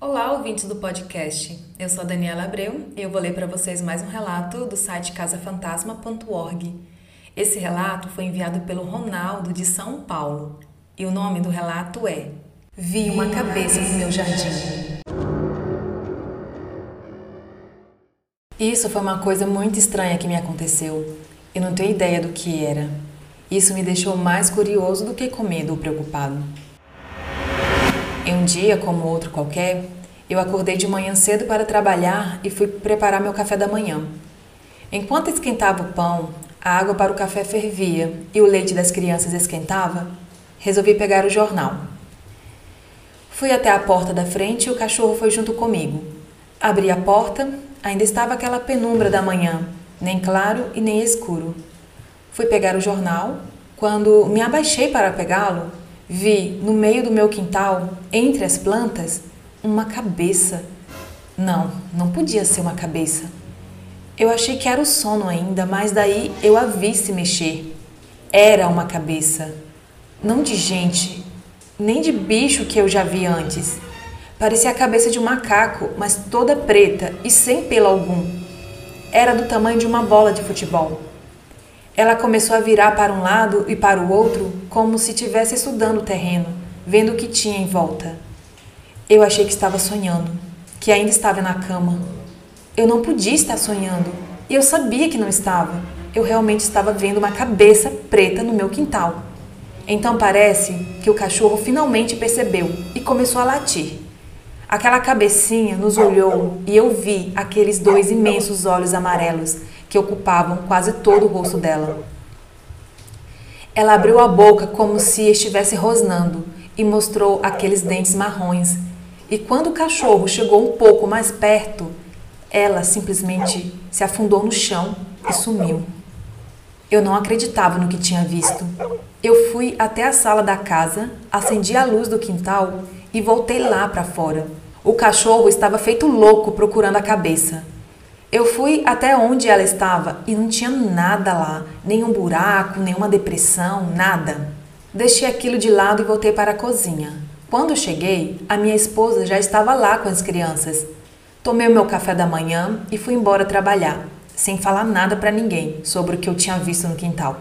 Olá, ouvintes do podcast. Eu sou a Daniela Abreu e eu vou ler para vocês mais um relato do site casafantasma.org. Esse relato foi enviado pelo Ronaldo de São Paulo e o nome do relato é Vi uma cabeça no meu jardim. Isso foi uma coisa muito estranha que me aconteceu. Eu não tenho ideia do que era. Isso me deixou mais curioso do que com medo ou preocupado. Em um dia como outro qualquer, eu acordei de manhã cedo para trabalhar e fui preparar meu café da manhã. Enquanto esquentava o pão, a água para o café fervia e o leite das crianças esquentava, resolvi pegar o jornal. Fui até a porta da frente e o cachorro foi junto comigo. Abri a porta, ainda estava aquela penumbra da manhã, nem claro e nem escuro. Fui pegar o jornal. Quando me abaixei para pegá-lo, Vi, no meio do meu quintal, entre as plantas, uma cabeça. Não, não podia ser uma cabeça. Eu achei que era o sono ainda, mas daí eu a vi se mexer. Era uma cabeça. Não de gente, nem de bicho que eu já vi antes. Parecia a cabeça de um macaco, mas toda preta e sem pelo algum. Era do tamanho de uma bola de futebol. Ela começou a virar para um lado e para o outro, como se estivesse estudando o terreno, vendo o que tinha em volta. Eu achei que estava sonhando, que ainda estava na cama. Eu não podia estar sonhando, e eu sabia que não estava. Eu realmente estava vendo uma cabeça preta no meu quintal. Então parece que o cachorro finalmente percebeu e começou a latir. Aquela cabecinha nos olhou e eu vi aqueles dois imensos olhos amarelos que ocupavam quase todo o rosto dela. Ela abriu a boca como se estivesse rosnando e mostrou aqueles dentes marrons. E quando o cachorro chegou um pouco mais perto, ela simplesmente se afundou no chão e sumiu. Eu não acreditava no que tinha visto. Eu fui até a sala da casa, acendi a luz do quintal e voltei lá para fora. O cachorro estava feito louco procurando a cabeça. Eu fui até onde ela estava e não tinha nada lá, nenhum buraco, nenhuma depressão, nada. Deixei aquilo de lado e voltei para a cozinha. Quando cheguei, a minha esposa já estava lá com as crianças. Tomei o meu café da manhã e fui embora trabalhar, sem falar nada para ninguém sobre o que eu tinha visto no quintal.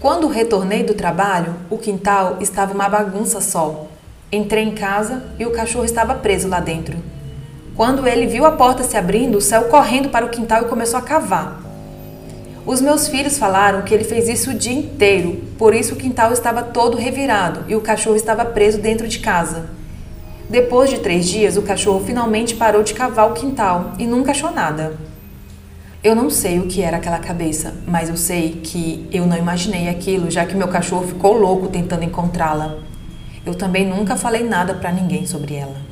Quando retornei do trabalho, o quintal estava uma bagunça só. Entrei em casa e o cachorro estava preso lá dentro. Quando ele viu a porta se abrindo, saiu correndo para o quintal e começou a cavar. Os meus filhos falaram que ele fez isso o dia inteiro, por isso o quintal estava todo revirado e o cachorro estava preso dentro de casa. Depois de três dias, o cachorro finalmente parou de cavar o quintal e nunca achou nada. Eu não sei o que era aquela cabeça, mas eu sei que eu não imaginei aquilo, já que meu cachorro ficou louco tentando encontrá-la. Eu também nunca falei nada para ninguém sobre ela.